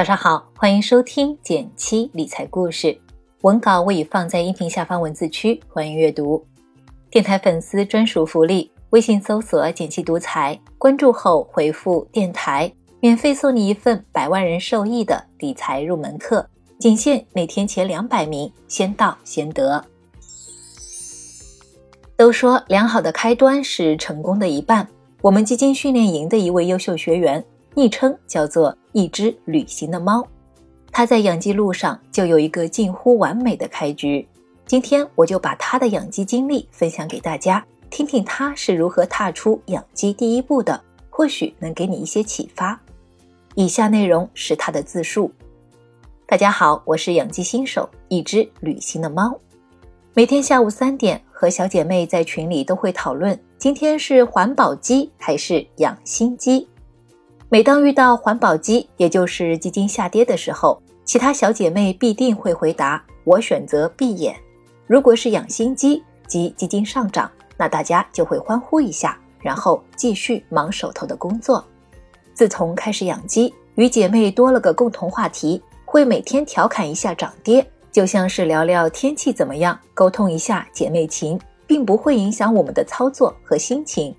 早上好，欢迎收听减七理财故事，文稿我已放在音频下方文字区，欢迎阅读。电台粉丝专属福利，微信搜索“减七独裁，关注后回复“电台”，免费送你一份百万人受益的理财入门课，仅限每天前两百名，先到先得。都说良好的开端是成功的一半。我们基金训练营的一位优秀学员，昵称叫做“一只旅行的猫”，他在养鸡路上就有一个近乎完美的开局。今天我就把他的养鸡经历分享给大家，听听他是如何踏出养鸡第一步的，或许能给你一些启发。以下内容是他的自述：大家好，我是养鸡新手，一只旅行的猫。每天下午三点，和小姐妹在群里都会讨论今天是环保鸡还是养心鸡。每当遇到环保鸡，也就是基金下跌的时候，其他小姐妹必定会回答：“我选择闭眼。”如果是养心鸡即基金上涨，那大家就会欢呼一下，然后继续忙手头的工作。自从开始养鸡，与姐妹多了个共同话题，会每天调侃一下涨跌。就像是聊聊天气怎么样，沟通一下姐妹情，并不会影响我们的操作和心情。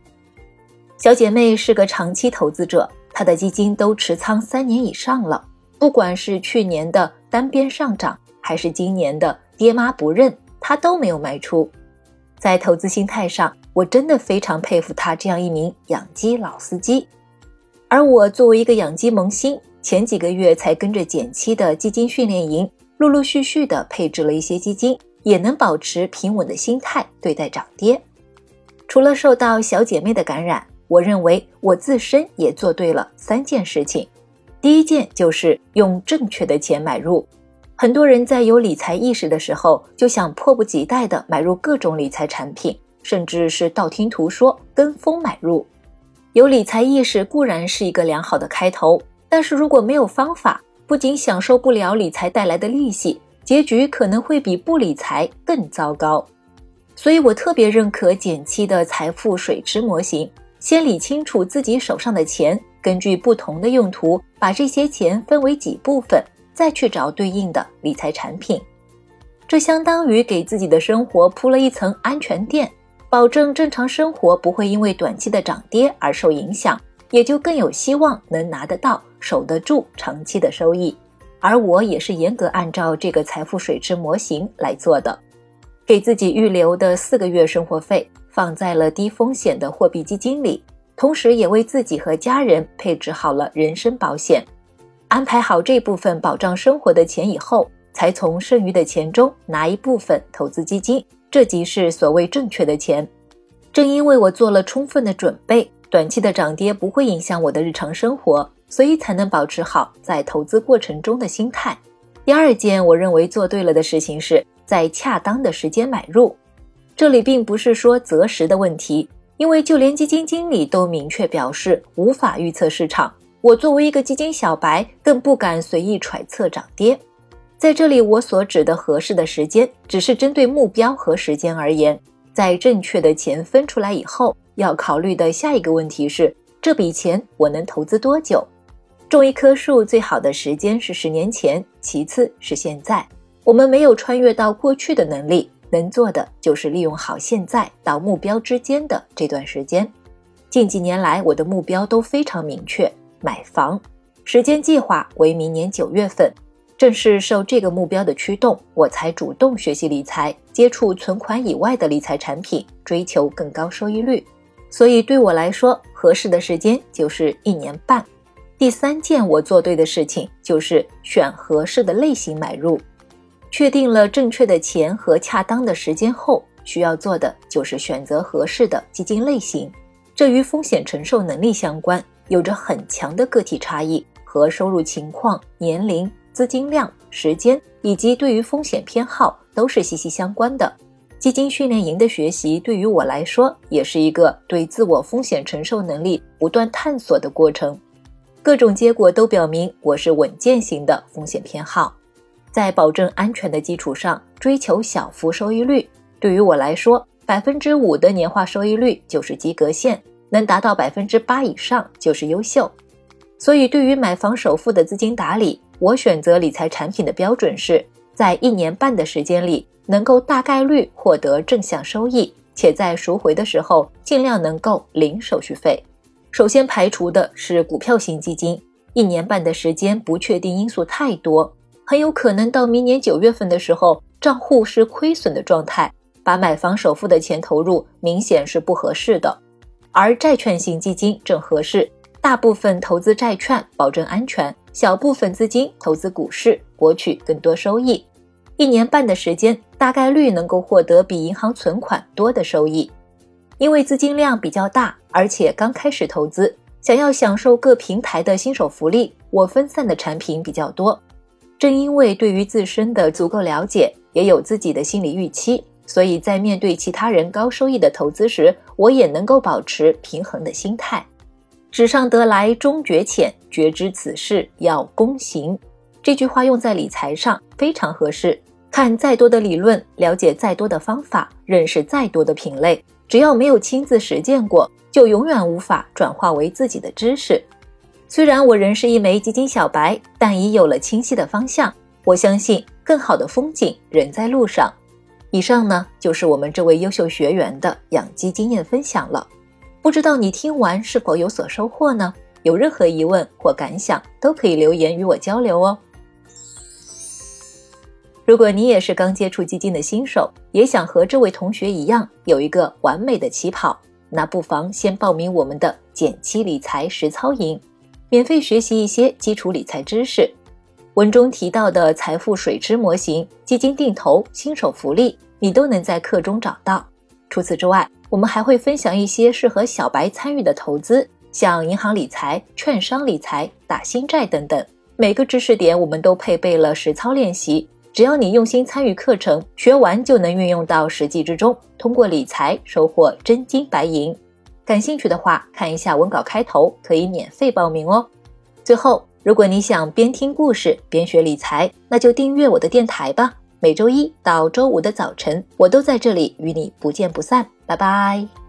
小姐妹是个长期投资者，他的基金都持仓三年以上了。不管是去年的单边上涨，还是今年的爹妈不认，他都没有卖出。在投资心态上，我真的非常佩服他这样一名养鸡老司机。而我作为一个养鸡萌新，前几个月才跟着减七的基金训练营。陆陆续续的配置了一些基金，也能保持平稳的心态对待涨跌。除了受到小姐妹的感染，我认为我自身也做对了三件事情。第一件就是用正确的钱买入。很多人在有理财意识的时候，就想迫不及待的买入各种理财产品，甚至是道听途说、跟风买入。有理财意识固然是一个良好的开头，但是如果没有方法，不仅享受不了理财带来的利息，结局可能会比不理财更糟糕。所以我特别认可减七的财富水池模型，先理清楚自己手上的钱，根据不同的用途，把这些钱分为几部分，再去找对应的理财产品。这相当于给自己的生活铺了一层安全垫，保证正常生活不会因为短期的涨跌而受影响。也就更有希望能拿得到、守得住长期的收益，而我也是严格按照这个财富水池模型来做的，给自己预留的四个月生活费放在了低风险的货币基金里，同时也为自己和家人配置好了人身保险，安排好这部分保障生活的钱以后，才从剩余的钱中拿一部分投资基金，这即是所谓正确的钱。正因为我做了充分的准备。短期的涨跌不会影响我的日常生活，所以才能保持好在投资过程中的心态。第二件我认为做对了的事情是在恰当的时间买入。这里并不是说择时的问题，因为就连基金经理都明确表示无法预测市场。我作为一个基金小白，更不敢随意揣测涨跌。在这里，我所指的合适的时间，只是针对目标和时间而言。在正确的钱分出来以后。要考虑的下一个问题是，这笔钱我能投资多久？种一棵树最好的时间是十年前，其次是现在。我们没有穿越到过去的能力，能做的就是利用好现在到目标之间的这段时间。近几年来，我的目标都非常明确，买房，时间计划为明年九月份。正是受这个目标的驱动，我才主动学习理财，接触存款以外的理财产品，追求更高收益率。所以对我来说，合适的时间就是一年半。第三件我做对的事情就是选合适的类型买入。确定了正确的钱和恰当的时间后，需要做的就是选择合适的基金类型。这与风险承受能力相关，有着很强的个体差异，和收入情况、年龄、资金量、时间以及对于风险偏好都是息息相关的。基金训练营的学习对于我来说，也是一个对自我风险承受能力不断探索的过程。各种结果都表明我是稳健型的风险偏好，在保证安全的基础上追求小幅收益率。对于我来说，百分之五的年化收益率就是及格线，能达到百分之八以上就是优秀。所以，对于买房首付的资金打理，我选择理财产品的标准是在一年半的时间里能够大概率获得正向收益，且在赎回的时候尽量能够零手续费。首先排除的是股票型基金，一年半的时间不确定因素太多，很有可能到明年九月份的时候账户是亏损的状态，把买房首付的钱投入明显是不合适的。而债券型基金正合适，大部分投资债券保证安全。小部分资金投资股市，博取更多收益。一年半的时间，大概率能够获得比银行存款多的收益。因为资金量比较大，而且刚开始投资，想要享受各平台的新手福利，我分散的产品比较多。正因为对于自身的足够了解，也有自己的心理预期，所以在面对其他人高收益的投资时，我也能够保持平衡的心态。纸上得来终觉浅，觉知此事要躬行。这句话用在理财上非常合适。看再多的理论，了解再多的方法，认识再多的品类，只要没有亲自实践过，就永远无法转化为自己的知识。虽然我仍是一枚基金小白，但已有了清晰的方向。我相信更好的风景仍在路上。以上呢，就是我们这位优秀学员的养鸡经验分享了。不知道你听完是否有所收获呢？有任何疑问或感想，都可以留言与我交流哦。如果你也是刚接触基金的新手，也想和这位同学一样有一个完美的起跑，那不妨先报名我们的减七理财实操营，免费学习一些基础理财知识。文中提到的财富水池模型、基金定投、新手福利，你都能在课中找到。除此之外，我们还会分享一些适合小白参与的投资，像银行理财、券商理财、打新债等等。每个知识点我们都配备了实操练习，只要你用心参与课程，学完就能运用到实际之中，通过理财收获真金白银。感兴趣的话，看一下文稿开头，可以免费报名哦。最后，如果你想边听故事边学理财，那就订阅我的电台吧。每周一到周五的早晨，我都在这里与你不见不散。拜拜。